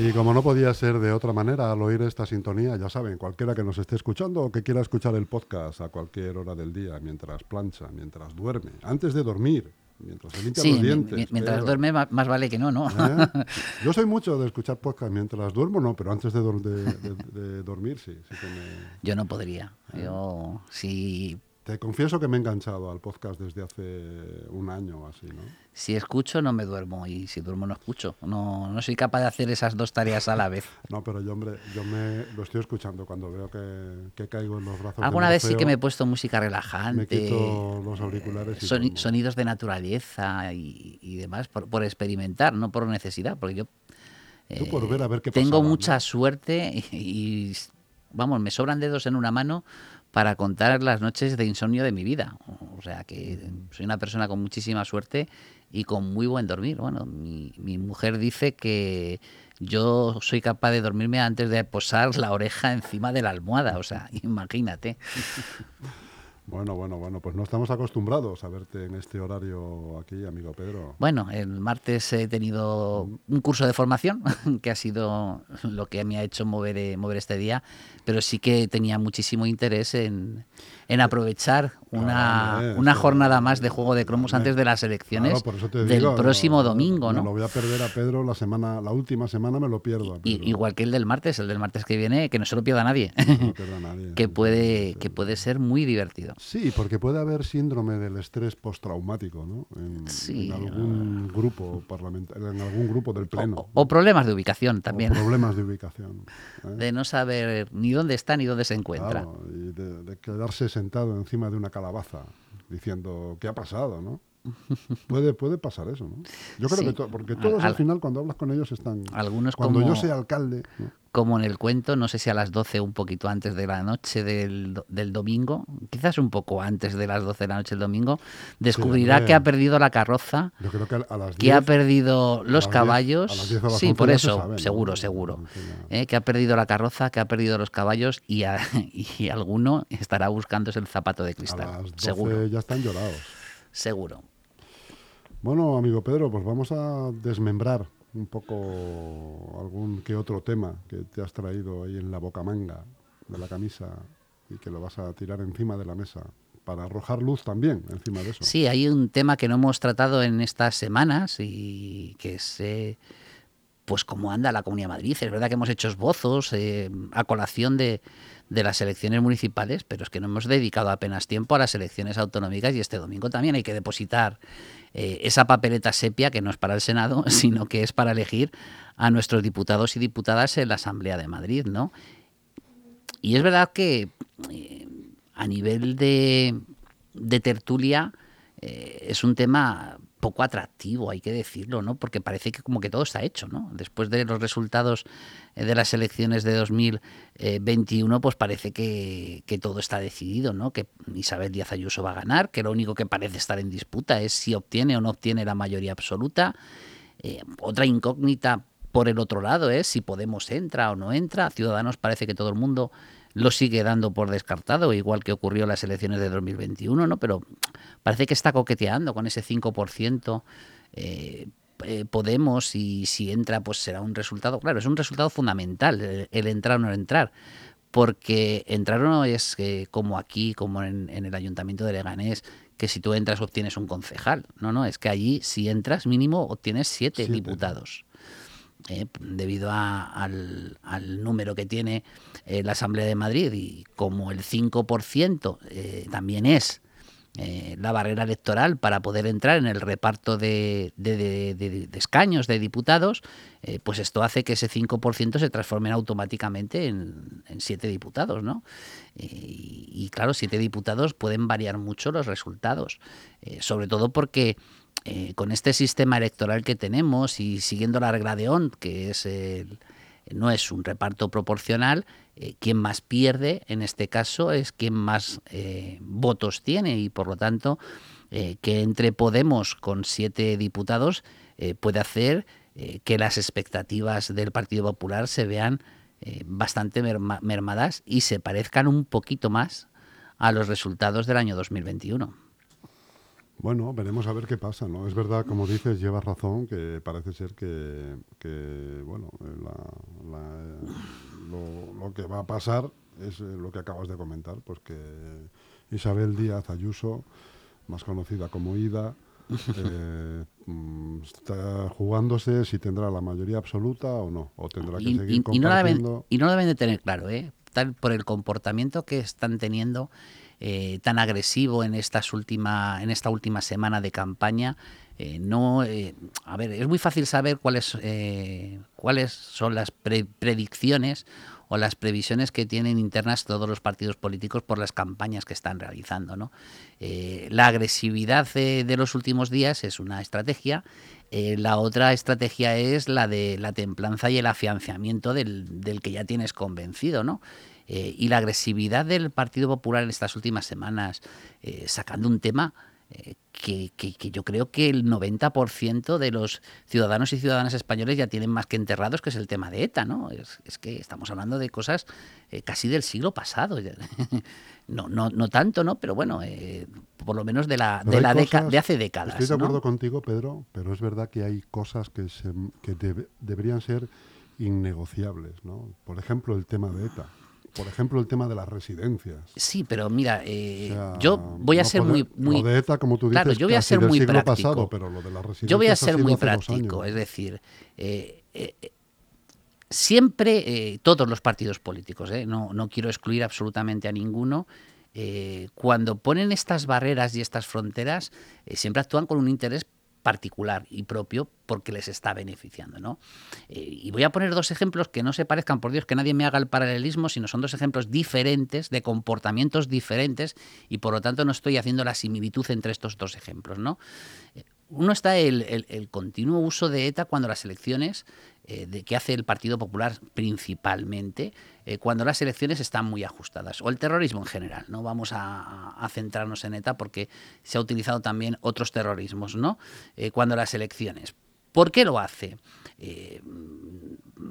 Y como no podía ser de otra manera al oír esta sintonía, ya saben, cualquiera que nos esté escuchando o que quiera escuchar el podcast a cualquier hora del día, mientras plancha, mientras duerme, antes de dormir, mientras se limpia los dientes. mientras duerme más, vale que no, ¿no? ¿Eh? Yo soy mucho de escuchar podcast mientras duermo, no, pero antes de, dormir sí. Yo no podría. Yo sí te confieso que me he enganchado al podcast desde hace un año o así, ¿no? Si escucho no me duermo y si duermo no escucho. No, no soy capaz de hacer esas dos tareas a la vez. no, pero yo, hombre, yo me lo estoy escuchando cuando veo que, caigo en los brazos. Alguna vez sí que me he puesto música relajante. Me quito los auriculares. Y sonidos de naturaleza y, demás por, experimentar, no por necesidad, porque yo... por ver a ver qué tengo mucha suerte y, vamos, me sobran dedos en una mano para contar las noches de insomnio de mi vida. O sea que soy una persona con muchísima suerte y con muy buen dormir. Bueno, mi, mi mujer dice que yo soy capaz de dormirme antes de posar la oreja encima de la almohada. O sea, imagínate. Bueno, bueno, bueno, pues no estamos acostumbrados a verte en este horario aquí, amigo Pedro. Bueno, el martes he tenido un curso de formación, que ha sido lo que me ha hecho mover, eh, mover este día, pero sí que tenía muchísimo interés en, en aprovechar una, una jornada más de Juego de Cromos antes de las elecciones del próximo domingo. ¿no? lo voy a perder a Pedro la semana, la última semana me lo pierdo. igual que el del martes, el del martes que viene, que no se lo pierda nadie. que, puede, que puede ser muy divertido. Sí, porque puede haber síndrome del estrés postraumático, ¿no? En, algún grupo parlamentario, en algún grupo del pleno. O, problemas de ubicación también. problemas de ubicación. ¿eh? De no saber ni dónde está ni dónde se encuentra. y de, de quedarse sentado encima de una calabaza diciendo qué ha pasado, ¿no? Puede, puede pasar eso, ¿no? Yo creo que porque todos al, final cuando hablas con ellos están... Algunos cuando yo sea alcalde... Como en el cuento, no sé si a las 12 un poquito antes de la noche del, del domingo, quizás un poco antes de las 12 de la noche del domingo, descubrirá que ha perdido la carroza, que, ha perdido los caballos... sí, por eso, seguro, seguro. Eh, que ha perdido la carroza, que ha perdido los caballos y, y alguno estará buscándose el zapato de cristal. A las 12 seguro. ya están llorados. Seguro. Bueno, amigo Pedro, pues vamos a desmembrar un poco algún que otro tema que te has traído ahí en la boca manga de la camisa y que lo vas a tirar encima de la mesa para arrojar luz también encima de eso. Sí, hay un tema que no hemos tratado en estas semanas y que es pues cómo anda la Comunidad de Madrid. Es verdad que hemos hecho esbozos eh, a colación de, de las elecciones municipales, pero es que no hemos dedicado apenas tiempo a las elecciones autonómicas y este domingo también hay que depositar eh, esa papeleta sepia que no es para el Senado, sino que es para elegir a nuestros diputados y diputadas en la Asamblea de Madrid, ¿no? Y es verdad que eh, a nivel de, de tertulia eh, es un tema poco atractivo, hay que decirlo, ¿no? Porque parece que como que todo está hecho, ¿no? Después de los resultados eh, de las elecciones de 2021, pues parece que, todo está decidido, ¿no? Que Isabel Díaz Ayuso va a ganar, que lo único que parece estar en disputa es si obtiene o no obtiene la mayoría absoluta. Eh, otra incógnita por el otro lado es si Podemos entra o no entra. Ciudadanos parece que todo el mundo lo sigue dando por descartado, igual que ocurrió en las elecciones de 2021, ¿no? Pero parece que está coqueteando con ese 5%. Eh, eh, Podemos y si entra pues será un resultado, claro, es un resultado fundamental el, entrar o no entrar, porque entrar o no es como aquí, como en, el ayuntamiento de Leganés, que si tú entras obtienes un concejal, no, no, es que allí si entras mínimo obtienes siete. diputados. Eh, debido al, número que tiene eh, la Asamblea de Madrid y como el 5% eh, también es la barrera electoral para poder entrar en el reparto de, escaños de diputados, pues esto hace que ese 5% se transforme automáticamente en, en siete diputados, ¿no? Y, y, claro, siete diputados pueden variar mucho los resultados, sobre todo porque eh, con este sistema electoral que tenemos y siguiendo la regla de ON, que es no es un reparto proporcional, eh, quien más pierde en este caso es quien más eh, votos tiene y por lo tanto que entre Podemos con siete diputados puede hacer que las expectativas del Partido Popular se vean bastante mermadas y se parezcan un poquito más a los resultados del año 2021. Bueno, veremos a ver qué pasa, ¿no? Es verdad, como dices, llevas razón, que parece ser que, bueno, lo, que va a pasar es eh, lo que acabas de comentar, pues que Isabel Díaz Ayuso, más conocida como Ida, eh, mm, está jugándose si tendrá la mayoría absoluta o no, o tendrá que seguir y, y, no deben, y no lo deben de tener claro, ¿eh? Tal, por el comportamiento que están teniendo eh, tan agresivo en, estas última, en esta última semana de campaña. Eh, no, eh, a ver, es muy fácil saber cuáles, cuáles son las predicciones o las previsiones que tienen internas todos los partidos políticos por las campañas que están realizando. ¿no? la agresividad de los últimos días es una estrategia, la otra estrategia es la de la templanza y el afianzamiento del, del que ya tienes convencido. ¿no? Eh, y la agresividad del Partido Popular en estas últimas semanas, eh, sacando un tema eh, que, yo creo que el 90% de los ciudadanos y ciudadanas españoles ya tienen más que enterrados, que es el tema de ETA, ¿no? Es, que estamos hablando de cosas casi del siglo pasado. no, no, no tanto, ¿no? Pero bueno, por lo menos de la, de, la de hace décadas. Estoy de acuerdo contigo, Pedro, pero es verdad que hay cosas que, se, que deberían ser innegociables, ¿no? Por ejemplo, el tema de ETA. Por ejemplo, el tema de las residencias. Sí, pero mira, eh, yo voy a ser muy, muy... Lo de ETA, como tú dices, claro, yo voy a ser muy práctico. Pasado, pero lo de las residencias yo voy a ser muy práctico, es decir, eh, eh, siempre todos los partidos políticos, no, no quiero excluir absolutamente a ninguno, cuando ponen estas barreras y estas fronteras, siempre actúan con un interés particular y propio porque les está beneficiando. ¿no? Eh, y voy a poner dos ejemplos que no se parezcan, por Dios, que nadie me haga el paralelismo, sino son dos ejemplos diferentes, de comportamientos diferentes, y por lo tanto no estoy haciendo la similitud entre estos dos ejemplos. ¿no? Eh, uno está el, continuo uso de ETA cuando las elecciones, eh, de, que hace el Partido Popular principalmente, eh, cuando las elecciones están muy ajustadas, o el terrorismo en general. No vamos a, centrarnos en ETA porque se ha utilizado también otros terrorismos, ¿no? Eh, cuando las elecciones. ¿Por qué lo hace?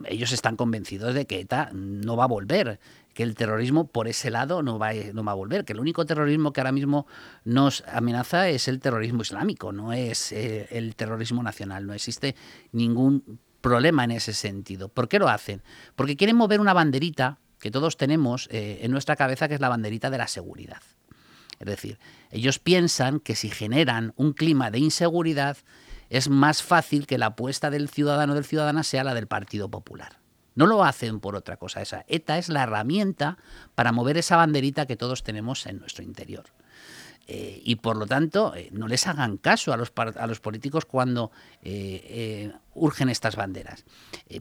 ellos están convencidos de que ETA no va a volver, que el terrorismo por ese lado no va, no va a volver, que el único terrorismo que ahora mismo nos amenaza es el terrorismo islámico, no es el terrorismo nacional, no existe ningún problema en ese sentido. ¿Por qué lo hacen? Porque quieren mover una banderita que todos tenemos eh, en nuestra cabeza, que es la banderita de la seguridad. Es decir, ellos piensan que si generan un clima de inseguridad, es más fácil que la apuesta del ciudadano o del ciudadana sea la del Partido Popular. No lo hacen por otra cosa. Esa ETA es la herramienta para mover esa banderita que todos tenemos en nuestro interior. Eh, y por lo tanto, eh, no les hagan caso a los, a los políticos cuando eh, urgen estas banderas.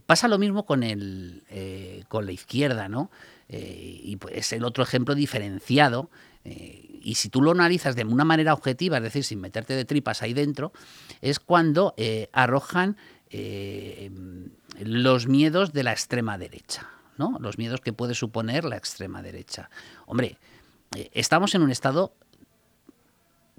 pasa lo mismo con, el, con la izquierda, ¿no? y pues es el otro ejemplo diferenciado. y si tú lo analizas de una manera objetiva, es decir, sin meterte de tripas ahí dentro, es cuando arrojan los miedos de la extrema derecha, ¿no? Los miedos que puede suponer la extrema derecha. Hombre, estamos en un estado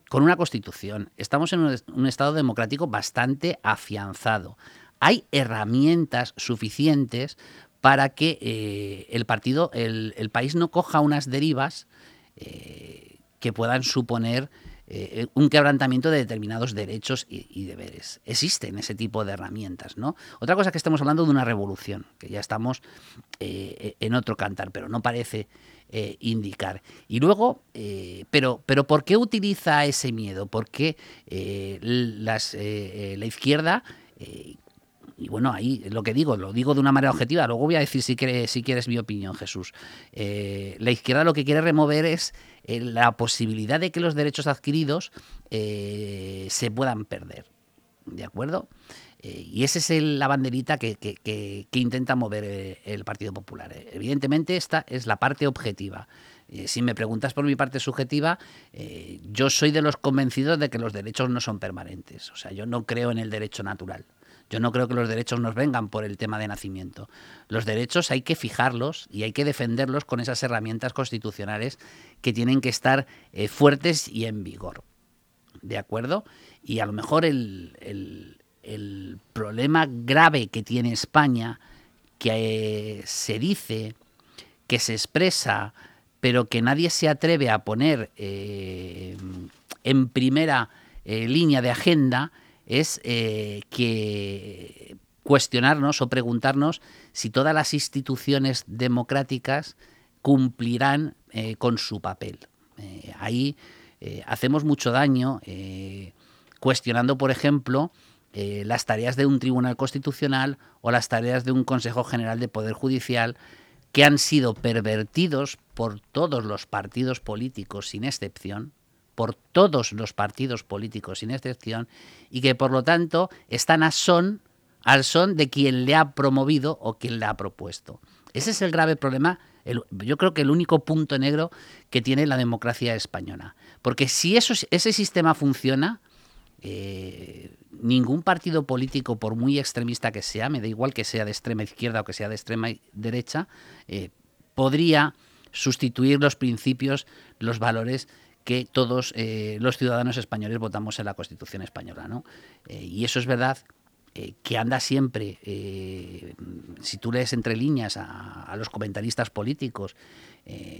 con una constitución, estamos en un, estado democrático bastante afianzado. Hay herramientas suficientes para que eh, el partido, el, país no coja unas derivas eh, que puedan suponer eh, un quebrantamiento de determinados derechos y, deberes. Existen ese tipo de herramientas, ¿no? Otra cosa es que estamos hablando de una revolución, que ya estamos eh, en otro cantar, pero no parece eh, indicar. Y luego, pero, pero ¿por qué utiliza ese miedo? Porque las, la izquierda y bueno, ahí lo que digo, lo digo de una manera objetiva, luego voy a decir si quieres, si quieres mi opinión, Jesús. Eh, la izquierda lo que quiere remover es eh, la posibilidad de que los derechos adquiridos eh, se puedan perder. ¿De acuerdo? y esa es la banderita que, que, intenta mover el Partido Popular. Evidentemente, esta es la parte objetiva. si me preguntas por mi parte subjetiva, yo soy de los convencidos de que los derechos no son permanentes. O sea, yo no creo en el derecho natural. Yo no creo que los derechos nos vengan por el tema de nacimiento. Los derechos hay que fijarlos y hay que defenderlos con esas herramientas constitucionales que tienen que estar eh, fuertes y en vigor. ¿De acuerdo? Y a lo mejor el, problema grave que tiene España, que eh, se dice, que se expresa, pero que nadie se atreve a poner eh, en primera línea de agenda es eh, que cuestionarnos o preguntarnos si todas las instituciones democráticas cumplirán eh, con su papel. ahí hacemos mucho daño cuestionando, por ejemplo, las tareas de un tribunal constitucional o las tareas de un Consejo General de Poder Judicial que han sido pervertidos por todos los partidos políticos sin excepción, por todos los partidos políticos sin excepción, y que por lo tanto están a son, al son de quien le ha promovido o quien le ha propuesto. Ese es el grave problema, yo creo que el único punto negro que tiene la democracia española. Porque si eso, ese sistema funciona, eh, ningún partido político, por muy extremista que sea, me da igual que sea de extrema izquierda o que sea de extrema derecha, eh, podría sustituir los principios, los valores que todos eh, los ciudadanos españoles votamos en la Constitución española. ¿no? y eso es verdad que anda siempre, si tú lees entre líneas a, los comentaristas políticos.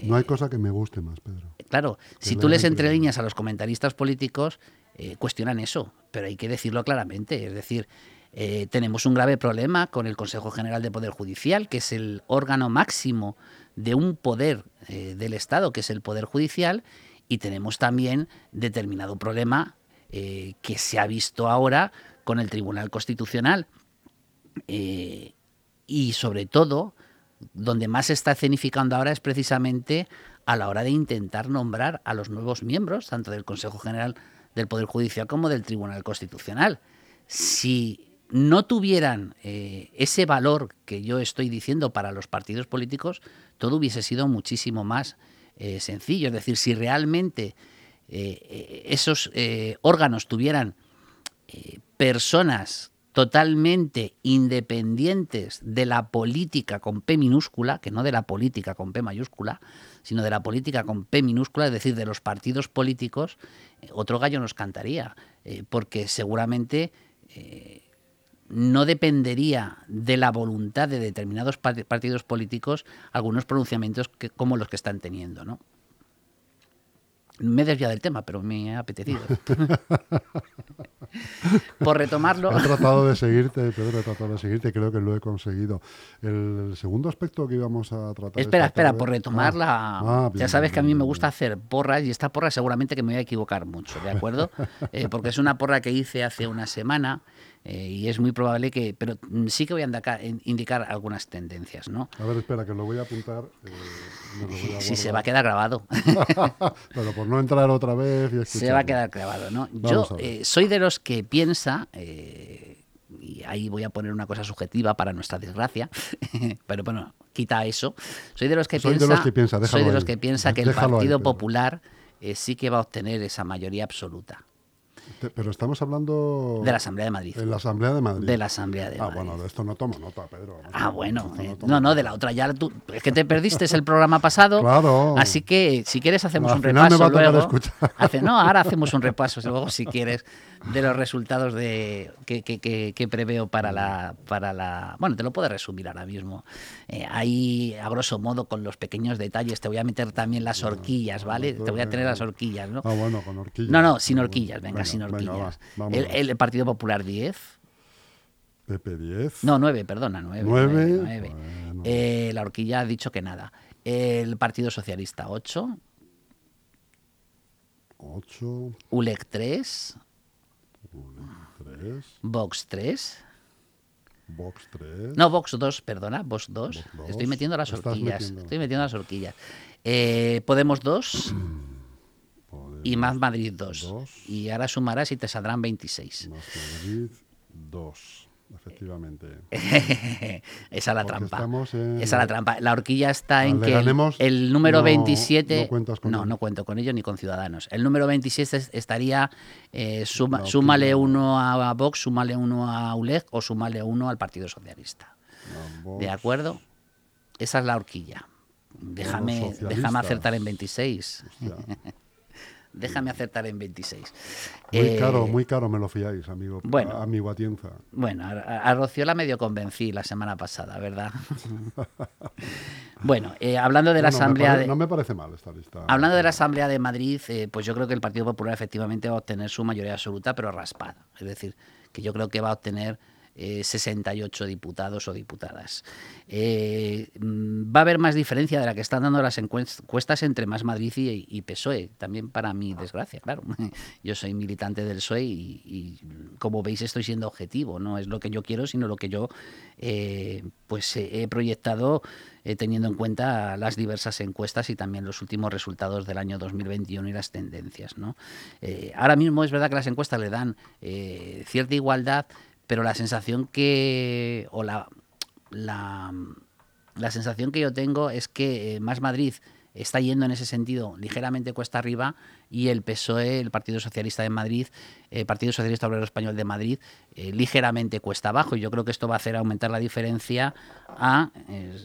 no hay cosa que me guste más, Pedro. Claro, si tú lees entre líneas a los comentaristas políticos, eh, cuestionan eso, pero hay que decirlo claramente. Es decir, eh, tenemos un grave problema con el Consejo General de Poder Judicial, que es el órgano máximo de un poder eh, del Estado, que es el Poder Judicial, y tenemos también determinado problema que se ha visto ahora con el Tribunal Constitucional. y sobre todo, donde más se está escenificando ahora es precisamente a la hora de intentar nombrar a los nuevos miembros, tanto del Consejo General del Poder Judicial como del Tribunal Constitucional. Si no tuvieran eh, ese valor que yo estoy diciendo para los partidos políticos, todo hubiese sido muchísimo más eh, sencillo. Es decir, si realmente eh, esos órganos tuvieran personas totalmente independientes de la política con P minúscula, que no de la política con P mayúscula, sino de la política con P minúscula, es decir, de los partidos políticos, eh, otro gallo nos cantaría, eh, porque seguramente eh, no dependería de la voluntad de determinados partidos políticos algunos pronunciamientos como los que están teniendo, ¿no? Me he desviado del tema, pero me ha apetecido. Por retomarlo. He tratado de seguirte, Pedro, he tratado de seguirte, creo que lo he conseguido. El segundo aspecto que íbamos a tratar. Espera, espera, por retomarla. Ah, ah, ya sabes que a mí me gusta hacer porras y esta porra seguramente que me voy a equivocar mucho, ¿de acuerdo? Eh, porque es una porra que hice hace una semana eh, y es muy probable que, pero sí que voy a indicar, algunas tendencias, ¿no? A ver, espera, que lo voy a apuntar. Eh, si se va a quedar grabado. pero por no entrar otra vez y Se va a quedar grabado, ¿no? Yo eh, soy de los que piensa, y ahí voy a poner una cosa subjetiva para nuestra desgracia, pero bueno, quita eso. Soy de los que piensa, soy de los que piensa que el Partido Popular sí que va a obtener esa mayoría absoluta. Pero estamos hablando... De la Asamblea de Madrid. De la Asamblea de Madrid. De la Asamblea de ah, bueno, de esto no tomo nota, Pedro. ah, bueno. Eh, no, no, de la otra ya tú... Es que te perdiste el programa pasado. Claro. Así que si quieres hacemos un repaso luego. Hace, no, ahora hacemos un repaso luego si quieres de los resultados de que, que, que, preveo para la, para la... Bueno, te lo puedo resumir ahora mismo. Eh, ahí, a grosso modo, con los pequeños detalles, te voy a meter también las horquillas, ¿vale? Te voy a tener las horquillas, ¿no? Ah, bueno, con horquillas. No, no, sin horquillas, venga, sin horquillas. El, Partido Popular 10. PP 10. No, 9, perdona, 9. 9. Eh, la horquilla ha dicho que nada. El Partido Socialista 8. 8. ULEC 3. Vox 3. Vox 3. No, Vox 2, perdona, Vox 2. Estoy metiendo las horquillas. Estoy metiendo las horquillas. Eh, Podemos 2. y Más Madrid 2. Y ahora sumarás y te saldrán 26. Más Madrid 2 efectivamente. Esa es la trampa. Esa es la trampa. La horquilla está en que el, número 27... No, no, cuento con ellos ni con Ciudadanos. El número 27 estaría, eh, súmale uno a Vox, súmale uno a ULEG o súmale uno al Partido Socialista. ¿De acuerdo? Esa es la horquilla. Déjame, déjame acertar en 26. Déjame acertar en 26. Muy caro, eh, muy caro me lo fiáis, amigo. Bueno, amigo Atienza. Bueno, a, Rocío la medio convencí la semana pasada, ¿verdad? Bueno, eh, hablando de la Asamblea... de, no me parece mal esta lista. Hablando de la Asamblea de Madrid, eh, pues yo creo que el Partido Popular efectivamente va a obtener su mayoría absoluta, pero raspada. Es decir, que yo creo que va a obtener 68 eh, diputados o diputadas. Eh, mm, va a haber más diferencia de la que están dando las encuestas entre Más Madrid y, PSOE, también para mi desgracia, claro. Yo soy militante del PSOE y, como veis estoy siendo objetivo, no es lo que yo quiero, sino lo que yo eh, pues he proyectado teniendo en cuenta las diversas encuestas y también los últimos resultados del año 2021 y las tendencias. ahora mismo es verdad que las encuestas le dan cierta igualdad, pero la sensación que, o la, la, sensación que yo tengo es que eh, Más Madrid está yendo en ese sentido ligeramente cuesta arriba y el PSOE, el Partido Socialista de Madrid, el Partido Socialista Obrero Español de Madrid, eh, ligeramente cuesta abajo. Y yo creo que esto va a hacer aumentar la diferencia a,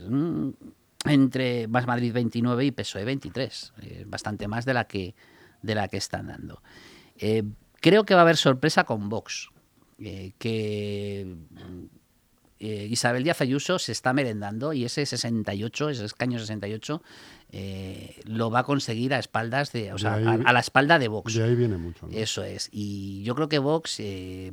mm, entre Más Madrid 29 y PSOE 23, eh, bastante más de la que, de la que están dando. creo que va a haber sorpresa con Vox. Eh, que eh, Isabel Díaz Ayuso se está merendando y ese 68, ese escaño 68, eh, lo va a conseguir a espaldas de, o sea, a, la espalda de Vox. De ahí viene mucho. Eso es. Y yo creo que Vox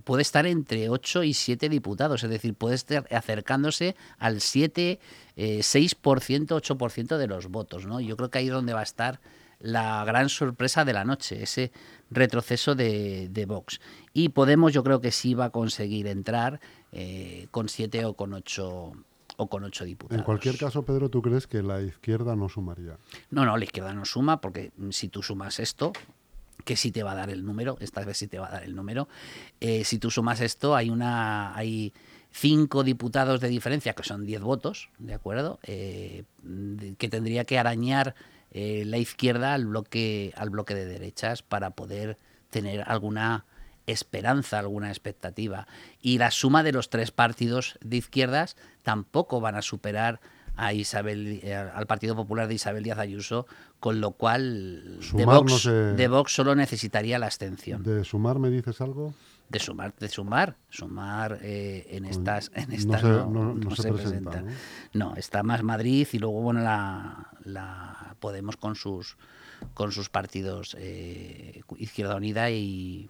puede estar entre 8 y 7 diputados, es decir, puede estar acercándose al 7, 6%, 8% de los votos, ¿no? Yo creo que ahí es donde va a estar la gran sorpresa de la noche, ese retroceso de, de Vox. Y Podemos yo creo que sí va a conseguir entrar eh, con siete o con ocho o con ocho diputados. En cualquier caso, Pedro, ¿tú crees que la izquierda no sumaría? No, no, la izquierda no suma porque si tú sumas esto, que sí te va a dar el número, esta vez sí te va a dar el número, eh, si tú sumas esto, hay una... hay cinco diputados de diferencia, que son diez votos, ¿de acuerdo? Eh, que tendría que arañar eh, la izquierda al bloque, al bloque de derechas para poder tener alguna esperanza, alguna expectativa. Y la suma de los tres partidos de izquierdas tampoco van a superar a Isabel, eh, al Partido Popular de Isabel Díaz Ayuso, con lo cual de Vox, de Vox, solo necesitaría la abstención. ¿De sumar me dices algo? de sumar, de sumar, sumar eh, en estas, en estas no, se, presenta. ¿no? está más Madrid y luego bueno la, la Podemos con sus con sus partidos eh, Izquierda Unida y,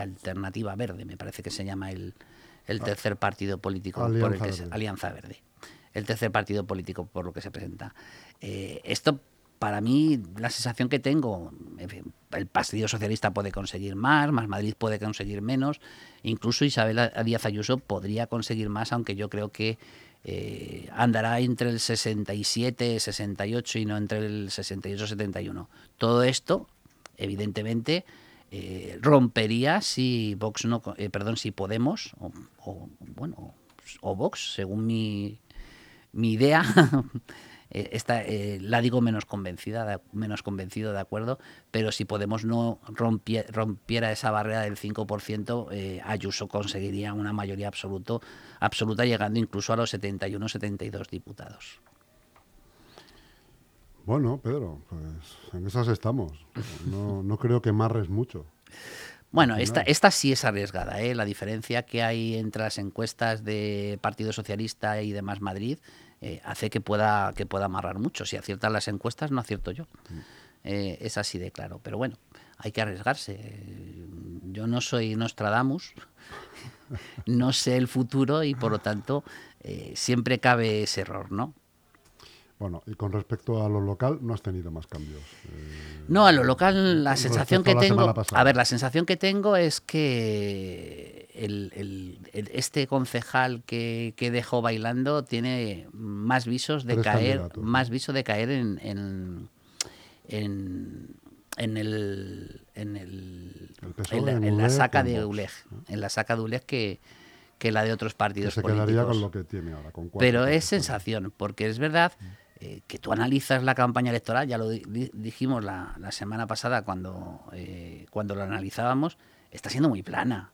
Alternativa Verde, me parece que se llama el, el ah. tercer partido político Alianza por el que Verde. Alianza Verde. El tercer partido político por lo que se presenta. Eh, esto para mí la sensación que tengo, el Partido Socialista puede conseguir más, más Madrid puede conseguir menos, incluso Isabel Díaz Ayuso podría conseguir más, aunque yo creo que eh, andará entre el 67, 68 y no entre el 68, 71. Todo esto, evidentemente, eh, rompería si Vox no, eh, perdón, si Podemos o, o, bueno o Vox, según mi, mi idea. Eh, esta, eh, la digo menos convencida, menos convencido, de acuerdo, pero si Podemos no rompiera esa barrera del 5%, eh, Ayuso conseguiría una mayoría absoluto, absoluta, llegando incluso a los 71-72 diputados. Bueno, Pedro, pues en esas estamos. No, no creo que marres mucho. Bueno, esta, esta sí es arriesgada. ¿eh? La diferencia que hay entre las encuestas de Partido Socialista y demás Madrid eh, hace que pueda, que pueda amarrar mucho. Si aciertan las encuestas, no acierto yo. Eh, es así de claro. Pero bueno, hay que arriesgarse. Yo no soy Nostradamus, no sé el futuro y por lo tanto eh, siempre cabe ese error, ¿no? Bueno, y con respecto a lo local, no has tenido más cambios. no, a lo local la sensación que tengo, a ver, la sensación que tengo es que el, este concejal que, dejó bailando tiene más visos de caer, más viso de caer en, en, en, el en el, en, la, saca de ULEG, en la saca de ULEG que, que la de otros partidos se quedaría con lo que tiene ahora, con Pero es sensación, porque es verdad eh, que tú analizas la campaña electoral, ya lo dijimos la, la semana pasada cuando, eh, cuando lo analizábamos, está siendo muy plana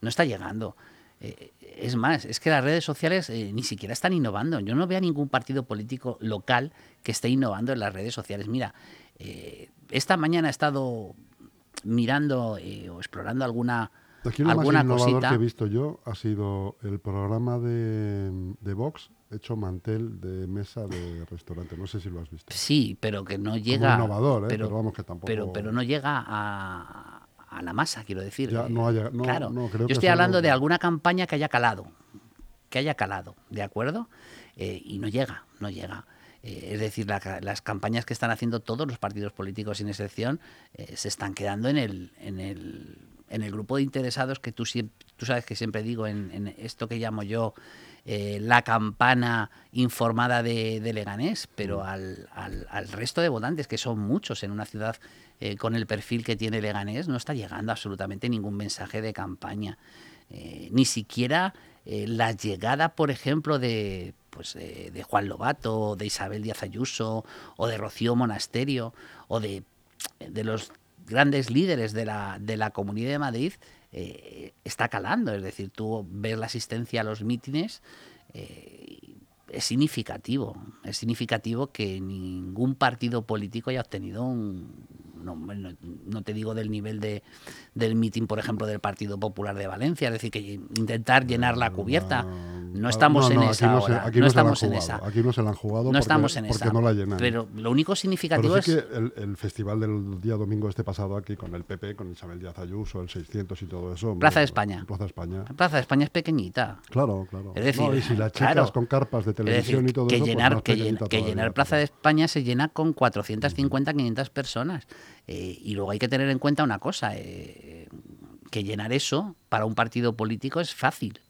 no está llegando. Eh, es más, es que las redes sociales ni siquiera están innovando. Yo no veo a ningún partido político local que esté innovando en las redes sociales. Mira, esta mañana he estado mirando o explorando alguna, Aquí lo más innovador que he visto yo ha sido el programa de, de Vox hecho mantel de mesa de restaurante. No sé si lo has visto. Sí, pero que no llega. Como innovador, ¿eh? pero, vamos que tampoco. Pero, pero no llega a, a la masa, quiero decir. Ya, no haya, no, claro, no, creo yo estoy hablando de alguna campaña que haya calado, que haya calado, ¿de acuerdo? Eh, y no llega, no llega. Eh, es decir, la, las campañas que están haciendo todos los partidos políticos sin excepción eh, se están quedando en el, en el, en el grupo de interesados que tú, tú sabes que siempre digo en, en esto que llamo yo eh, la campana informada de, de Leganés, pero al, al, al, resto de votantes, que son muchos en una ciudad eh, con el perfil que tiene Leganés, no está llegando absolutamente ningún mensaje de campaña. Eh, ni siquiera la llegada, por ejemplo, de, pues, de Juan Lobato, de Isabel Díaz Ayuso, o de Rocío Monasterio, o de, de los grandes líderes de la, de la Comunidad de Madrid, eh, está calando. Es decir, tú ves la asistencia a los mítines, eh, es significativo. Es significativo que ningún partido político haya obtenido un, no, no, no, te digo del nivel de, del mitin, por ejemplo, del Partido Popular de Valencia, es decir, que intentar llenar la cubierta. No estamos en esa aquí no ahora. Estamos se en esa. Aquí no se la han jugado No porque, estamos en porque esa. no la llenan. Pero lo único significativo Pero sí es... que el, el, festival del día domingo este pasado aquí con el PP, con Isabel Díaz Ayuso, el 600 y todo eso. Plaza de España. Plaza de España. Plaza de España es pequeñita. Claro, claro. Es decir, no, y si la checas claro, con carpas de televisión decir, y todo que eso, llenar, pues más que, llena- pequeñita que llenar Plaza de España se llena con 450, 500 personas. Eh, y luego hay que tener en cuenta una cosa, eh, que llenar eso para un partido político es fácil.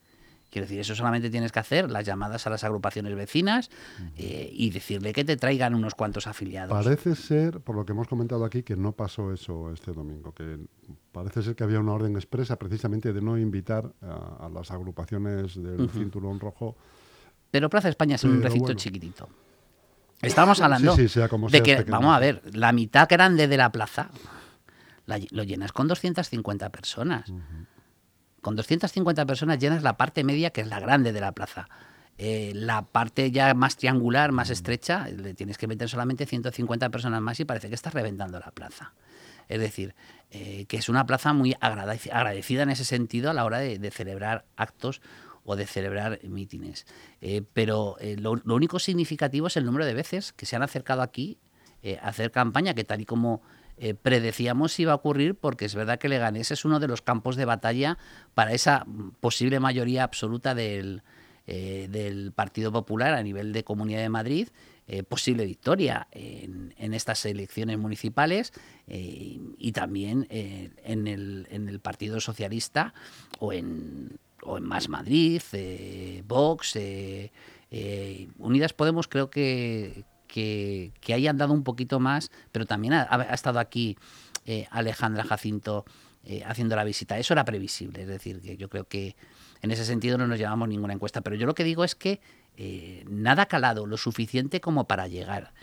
Quiero decir, eso solamente tienes que hacer las llamadas a las agrupaciones vecinas eh, y decirle que te traigan unos cuantos afiliados. Parece ser, por lo que hemos comentado aquí, que no pasó eso este domingo, que parece ser que había una orden expresa precisamente de no invitar a, a las agrupaciones del cinturón rojo. Pero Plaza España es un recinto bueno. chiquitito. Estamos hablando Sí, sí, sea como de sea, que, pequeño. vamos a ver, la mitad grande de la plaza la lo llenas con 250 personas. Con 250 personas llenas la parte media, que es la grande de la plaza. Eh, la parte ya más triangular, más estrecha, le tienes que meter solamente 150 personas más y parece que estás reventando la plaza. Es decir, eh, que es una plaza muy agradec- agradecida en ese sentido a la hora de, de celebrar actos o de celebrar mítines. Eh, pero eh, lo, único significativo es el número de veces que se han acercado aquí eh, a hacer campaña, que tal y como predecíamos iba a ocurrir, porque es verdad que Leganés es uno de los campos de batalla para esa posible mayoría absoluta del, Partido Popular a nivel de Comunidad de Madrid, posible victoria en, estas elecciones municipales y también en el Partido Socialista o en, o en Más Madrid, eh, Vox, eh, eh, Unidas Podemos creo que, que, hayan dado un poquito más, pero también ha, ha estado aquí eh, Alejandra Jacinto eh, haciendo la visita. Eso era previsible, es decir, que yo creo que en ese sentido no nos llevamos ninguna encuesta. Pero yo lo que digo es que nada calado lo suficiente como para llegar.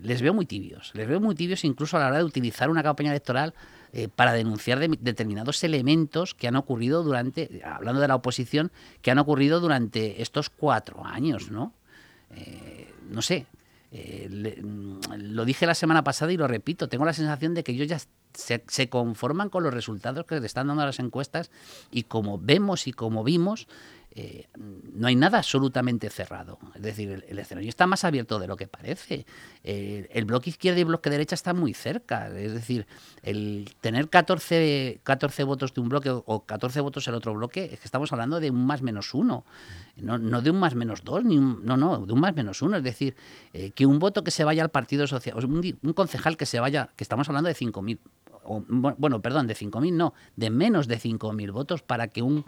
Les veo muy tibios, les veo muy tibios incluso a la hora de utilizar una campaña electoral eh, para denunciar de- determinados elementos que han ocurrido durante, hablando de la oposición, que han ocurrido durante estos cuatro años, ¿no? Eh, no sé, eh, mm, lo dije la semana pasada y lo repito, tengo la sensación de que ellos ya se, se conforman con los resultados que le están dando las encuestas y como vemos y como vimos, eh, no hay nada absolutamente cerrado. Es decir, el, escenario está más abierto de lo que parece. El bloque izquierda y el bloque derecha están muy cerca. Es decir, el tener 14, 14 votos de un bloque o 14 votos el otro bloque, es que estamos hablando de un más menos uno. No, no de un más menos dos, ni un- no, no, de un más menos uno. Es decir, eh, que un voto que se vaya al Partido Social, un, concejal que se vaya, que estamos hablando de 5.000, o, bu- bueno, perdón, de 5.000 no, de menos de 5.000 votos para que un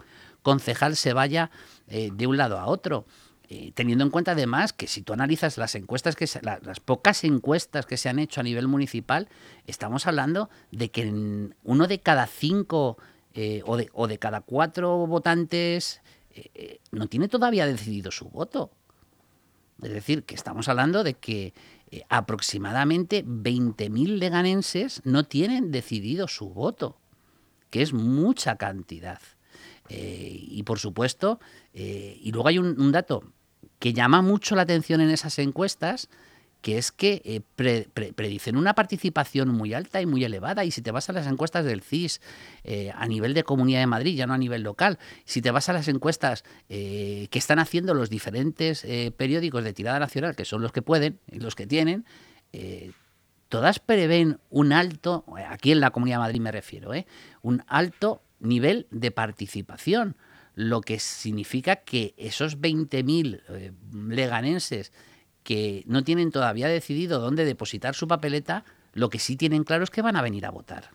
concejal se vaya eh, de un lado a otro. Eh, teniendo en cuenta además que si tú analizas las encuestas que se- la- las pocas encuestas que se han hecho a nivel municipal, estamos hablando de que uno de cada cinco eh, o, de, o de cada cuatro votantes no tiene todavía decidido su voto. Es decir, que estamos hablando de que aproximadamente 20.000 leganenses no tienen decidido su voto, que es mucha cantidad. Eh, y por supuesto, eh, y luego hay un, dato que llama mucho la atención en esas encuestas, que es que eh, predicen una participación muy alta y muy elevada. Y si te vas a las encuestas del CIS a nivel de Comunidad de Madrid, ya no a nivel local, si te vas a las encuestas que están haciendo los diferentes periódicos de tirada nacional, que son los que pueden los que tienen, todas prevén un alto, aquí en la Comunidad de Madrid me refiero, un alto nivel de participación lo que significa que esos 20.000 leganenses que no tienen todavía decidido dónde depositar su papeleta, lo que sí tienen claro es que van a venir a votar.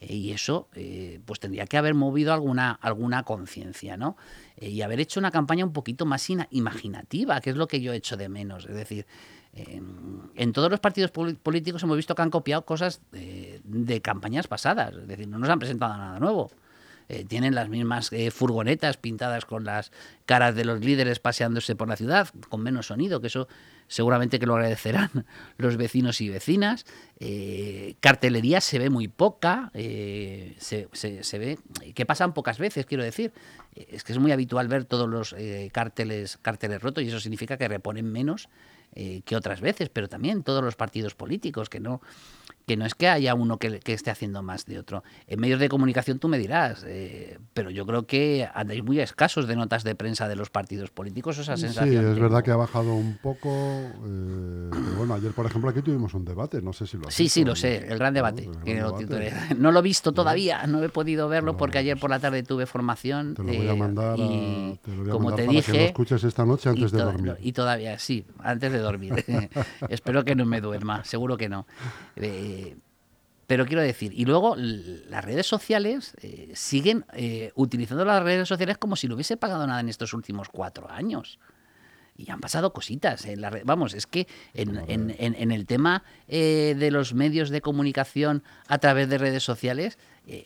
Eh, y eso, eh, pues tendría que haber movido alguna, alguna conciencia, ¿no? Eh, y haber hecho una campaña un poquito más imaginativa, que es lo que yo he hecho de menos. Es decir, en todos los partidos políticos hemos visto que han copiado cosas de campañas pasadas. Es decir, no nos han presentado nada nuevo. Eh, tienen las mismas eh, furgonetas pintadas con las caras de los líderes paseándose por la ciudad, con menos sonido, que eso seguramente que lo agradecerán los vecinos y vecinas. Eh, cartelería se ve muy poca, se, se, ve que pasan pocas veces, quiero decir. Es que es muy habitual ver todos los carteles, carteles rotos y eso significa que reponen menos que otras veces, pero también todos los partidos políticos que no que no es que haya uno que, esté haciendo más de otro. En medios de comunicación tú me dirás, eh, pero yo creo que andáis muy escasos de notas de prensa de los partidos políticos, esa sensación. Sí, es verdad que ha bajado un poco. Eh, bueno, ayer, por ejemplo, aquí tuvimos un debate, no sé si lo has Sí, sí, lo sé, el gran debate. ¿no? lo he visto todavía, no he podido verlo porque ayer por la tarde tuve formación. Te lo voy a eh, mandar, y, como te dije, que lo escuches esta noche antes de dormir. Y todavía, sí, antes de dormir. Espero que no me duerma, seguro que no. Pero quiero decir, y luego las redes sociales eh, siguen eh, utilizando las redes sociales como si no hubiese pasado nada en estos últimos cuatro años. Y han pasado cositas. En la Vamos, es que en, el tema eh, de los medios de comunicación a través de redes sociales,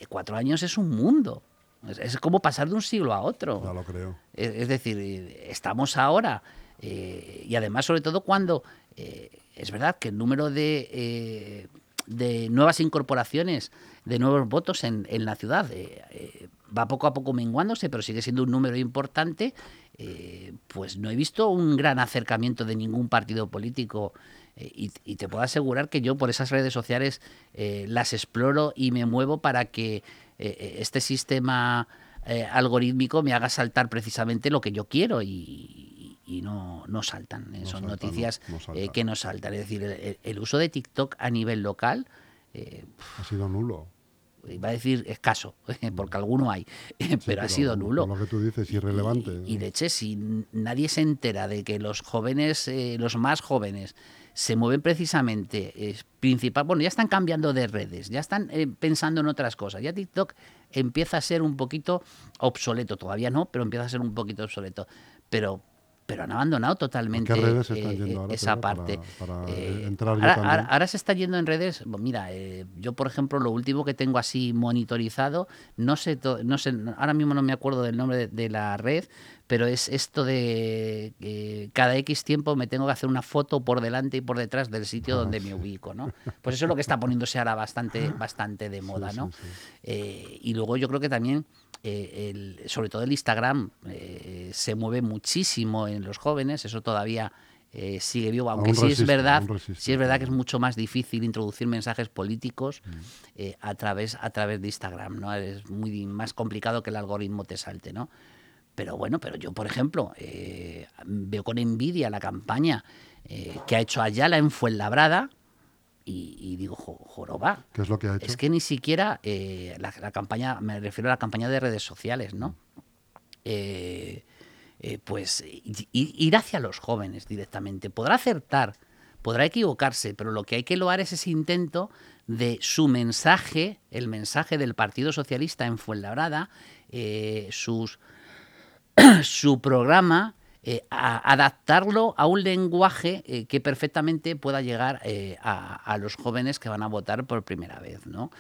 cuatro años es un mundo. Es, como pasar de un siglo a otro. Ya lo creo. Es, decir, estamos ahora, y además sobre todo cuando es verdad que el número de de nuevas incorporaciones, de nuevos votos en, en la ciudad. Eh, eh, va poco a poco menguándose, pero sigue siendo un número importante. Eh, pues no he visto un gran acercamiento de ningún partido político y, te puedo asegurar que yo por esas redes sociales las exploro y me muevo para que este sistema algorítmico me haga saltar precisamente lo que yo quiero y, no, no saltan. Son noticias que no saltan. Es decir, el, uso de TikTok a nivel local... ha sido nulo iba a decir escaso, porque alguno hay, pero, ha sido nulo. lo que tú dices, irrelevante. Y, de hecho, si nadie se entera de que los jóvenes, eh, los más jóvenes, se mueven precisamente, es principal, bueno, ya están cambiando de redes, ya están eh, pensando en otras cosas. Ya TikTok empieza a ser un poquito obsoleto, todavía no, pero empieza a ser un poquito obsoleto. Pero pero han abandonado totalmente eh, esa parte. Eh, ahora, se está yendo en redes. Mira, eh, yo por ejemplo lo último que tengo así monitorizado, no sé, no sé, ahora mismo no me acuerdo del nombre de, la red, pero es esto de cada X tiempo me tengo que hacer una foto por delante y por detrás del sitio ah, donde me ubico, ¿no? Pues eso es lo que está poniéndose ahora bastante, bastante de moda, ¿no? y luego yo creo que también eh, sobre todo el Instagram eh, se mueve muchísimo en los jóvenes, eso todavía eh, sigue vivo, aunque sí es verdad, sí es verdad que es mucho más difícil introducir mensajes políticos mm. a través a través de Instagram, ¿no? Es muy más complicado que el algoritmo te salte, ¿no? Pero bueno, pero yo, por ejemplo, veo con envidia la campaña que ha hecho Ayala en Fuenlabrada, y, digo, joroba. ¿Qué es lo que ha hecho? Es que ni siquiera eh, la, campaña, me refiero a la campaña de redes sociales, ¿no? Eh, eh, pues ir hacia los jóvenes directamente. Podrá acertar, podrá equivocarse, pero lo que hay que loar es ese intento de su mensaje, el mensaje del Partido Socialista en Fuenlabrada, sus, su programa eh, adaptarlo a un lenguaje eh, que perfectamente pueda llegar eh, a, los jóvenes que van a votar por primera vez. ¿no?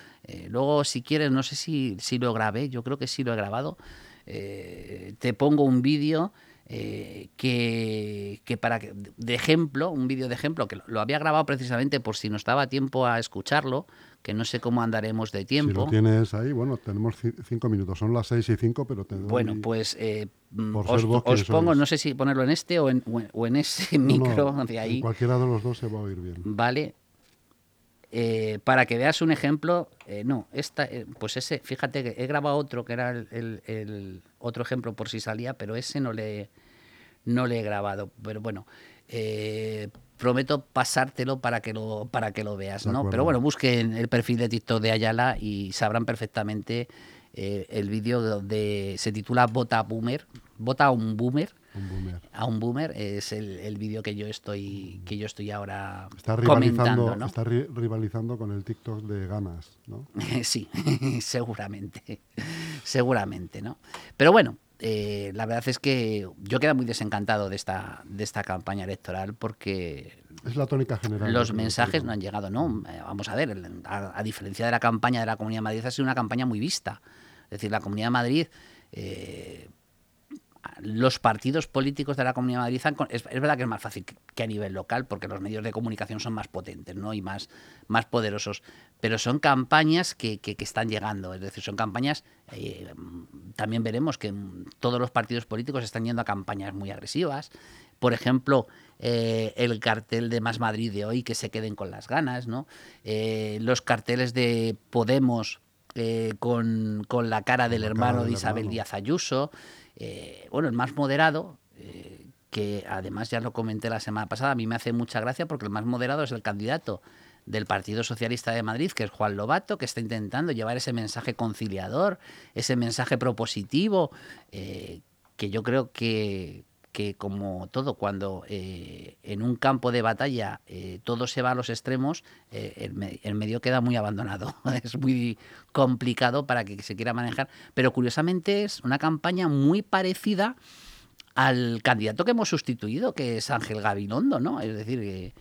luego, si quieres, no sé si, si, lo grabé, yo creo que sí lo he grabado, te pongo un vídeo eh, que, que, para que, de ejemplo, un vídeo de ejemplo, que lo había grabado precisamente por si no estaba tiempo a escucharlo, que no sé cómo andaremos de tiempo. Si lo tienes ahí, bueno, tenemos cinco minutos, son las seis y cinco, pero te Bueno, pues eh, os, pongo, no sé si ponerlo en este o en, o en ese micro de ahí. cualquiera de los dos se va a oír bien. Vale, eh, para que veas un ejemplo, eh, no, esta, eh, pues ese, fíjate que he grabado otro que era el, otro ejemplo por si salía, pero ese no le, no le he grabado. Pero bueno, prometo pasártelo para que lo, para que lo veas, ¿no? Pero bueno, busquen el perfil de TikTok de Ayala y sabrán perfectamente el vídeo donde se titula Vota Boomer, Vota un Boomer a un boomer es el, vídeo que yo estoy que yo estoy ahora está rivalizando, Está rivalizando con el TikTok de ganas, ¿no? sí, seguramente, seguramente, ¿no? Pero bueno, eh, la verdad es que yo quedo muy desencantado de esta de esta campaña electoral porque es la tónica general. Los mensajes no han llegado, ¿no? Eh, vamos a ver, a, diferencia de la campaña de la Comunidad de Madrid, ha sido una campaña muy vista. Es decir, la Comunidad de Madrid eh, los partidos políticos de la Comunidad de Madrid es, verdad que es más fácil que a nivel local porque los medios de comunicación son más potentes ¿no? y más, más poderosos, pero son campañas que, están llegando, es decir, son campañas, eh, también veremos que todos los partidos políticos están yendo a campañas muy agresivas, por ejemplo, eh, el cartel de Más Madrid de hoy, que se queden con las ganas, ¿no? Eh, los carteles de Podemos con, la cara del hermano de Isabel Díaz Ayuso, eh, bueno, el más moderado, eh, que además ya lo comenté la semana pasada, a mí me hace mucha gracia porque el más moderado es el candidato del Partido Socialista de Madrid, que es Juan Lobato, que está intentando llevar ese mensaje conciliador, ese mensaje propositivo, eh, que yo creo que, que como todo, cuando eh, en un campo de batalla eh, todo se va a los extremos, eh, el, medio queda muy abandonado. es muy complicado para que se quiera manejar. Pero curiosamente es una campaña muy parecida al candidato que hemos sustituido, que es Ángel Gabilondo, ¿no? Es decir,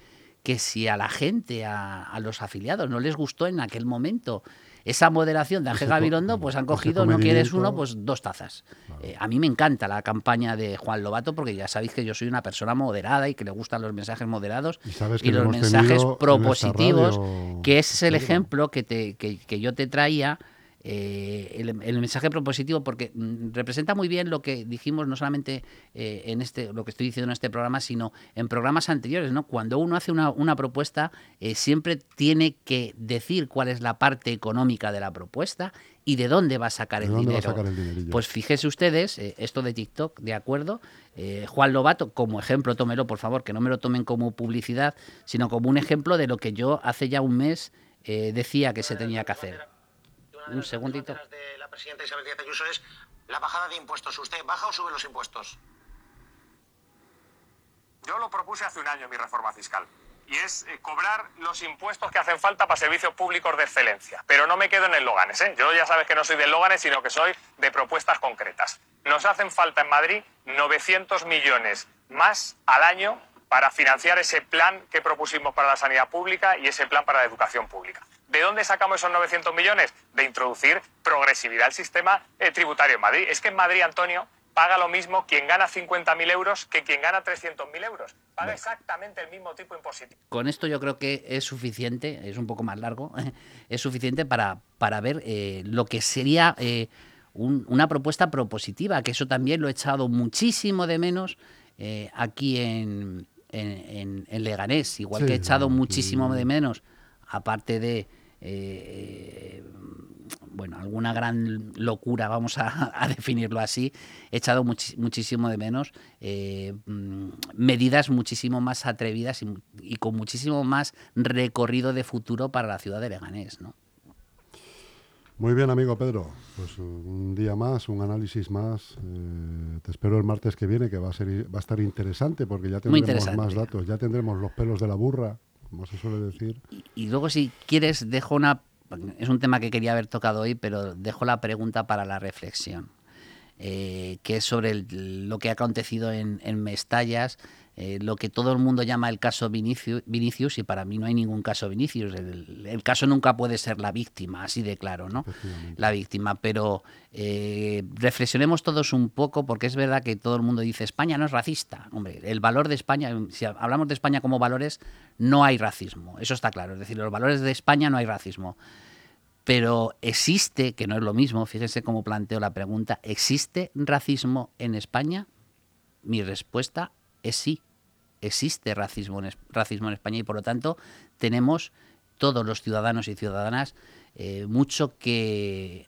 que, si a la gente, a los afiliados, no les gustó en aquel momento esa moderación de Ángel Gabilondo, pues han cogido, no quieres uno, pues dos tazas. Eh, a mí me encanta la campaña de Juan Lobato porque ya sabéis que yo soy una persona moderada y que le gustan los mensajes moderados y, los mensajes propositivos, que ese es el ejemplo que, te, que, que yo te traía eh, el, mensaje propositivo porque mm, representa muy bien lo que dijimos no solamente eh, en este lo que estoy diciendo en este programa sino en programas anteriores no cuando uno hace una, una propuesta eh, siempre tiene que decir cuál es la parte económica de la propuesta y de dónde va a sacar, el dinero. pues fíjese ustedes esto de TikTok de acuerdo Juan Lobato como ejemplo tómelo por favor que no me lo tomen como publicidad sino como un ejemplo de lo que yo hace ya un mes decía que se tenía que hacer un segundito. de la presidenta Isabel Díaz Ayuso es la bajada de impuestos. ¿Usted baja o sube los impuestos? Yo lo propuse hace un año mi reforma fiscal. Y es eh, cobrar los impuestos que hacen falta para servicios públicos de excelencia. Pero no me quedo en eslóganes. ¿eh? Yo ya sabes que no soy de eslóganes, sino que soy de propuestas concretas. Nos hacen falta en Madrid 900 millones más al año para financiar ese plan que propusimos para la sanidad pública y ese plan para la educación pública. ¿De dónde sacamos esos 900 millones? De introducir progresividad al sistema eh, tributario en Madrid. Es que en Madrid, Antonio, paga lo mismo quien gana 50.000 euros que quien gana 300.000 euros. Paga exactamente el mismo tipo impositivo. Con esto yo creo que es suficiente, es un poco más largo, es suficiente para, para ver eh, lo que sería eh, una propuesta propositiva, que eso también lo he echado muchísimo de menos aquí en, en, Leganés, igual que he echado muchísimo de menos, aparte de eh, bueno, alguna gran locura, vamos a, definirlo así, he echado muchísimo de menos eh, mm, medidas muchísimo más atrevidas y, con muchísimo más recorrido de futuro para la ciudad de Leganés, ¿no? Muy bien, amigo Pedro. Pues un día más, un análisis más. Eh, te espero el martes que viene, que va a ser va a estar interesante porque ya tendremos más datos, ya tendremos los pelos de la burra como se suele decir. Y, luego, si quieres, dejo una. Es un tema que quería haber tocado hoy, pero dejo la pregunta para la reflexión. eh, que es sobre lo que ha acontecido en, en Mestallas, eh, lo que todo el mundo llama el caso Vinicius, y para mí no hay ningún caso Vinicius. El, caso nunca puede ser la víctima, así de claro, ¿no? La víctima. Pero eh, reflexionemos todos un poco, porque es verdad que todo el mundo dice España no es racista. Hombre, el valor de España, si hablamos de España como valores, no hay racismo. Eso está claro. Es decir, los valores de España no hay racismo. Pero existe, que no es lo mismo, fíjense cómo planteo la pregunta, ¿existe racismo en España? Mi respuesta es sí, existe racismo en, España y por lo tanto tenemos todos los ciudadanos y ciudadanas eh, mucho que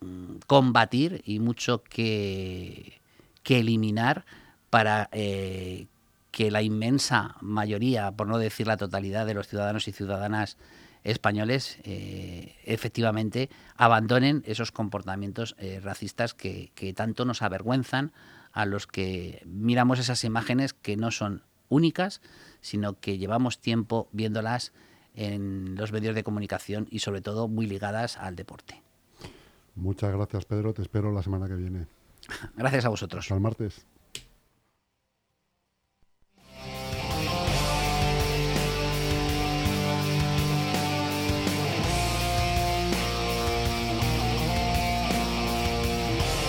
mm, combatir y mucho que, eliminar para eh, que la inmensa mayoría, por no decir la totalidad de los ciudadanos y ciudadanas españoles eh, efectivamente abandonen esos comportamientos racistas que tanto nos avergüenzan a los que miramos esas imágenes que no son únicas, sino que llevamos tiempo viéndolas en los medios de comunicación y sobre todo muy ligadas al deporte. Muchas gracias Pedro, te espero la semana que viene. Gracias a vosotros. Hasta el martes.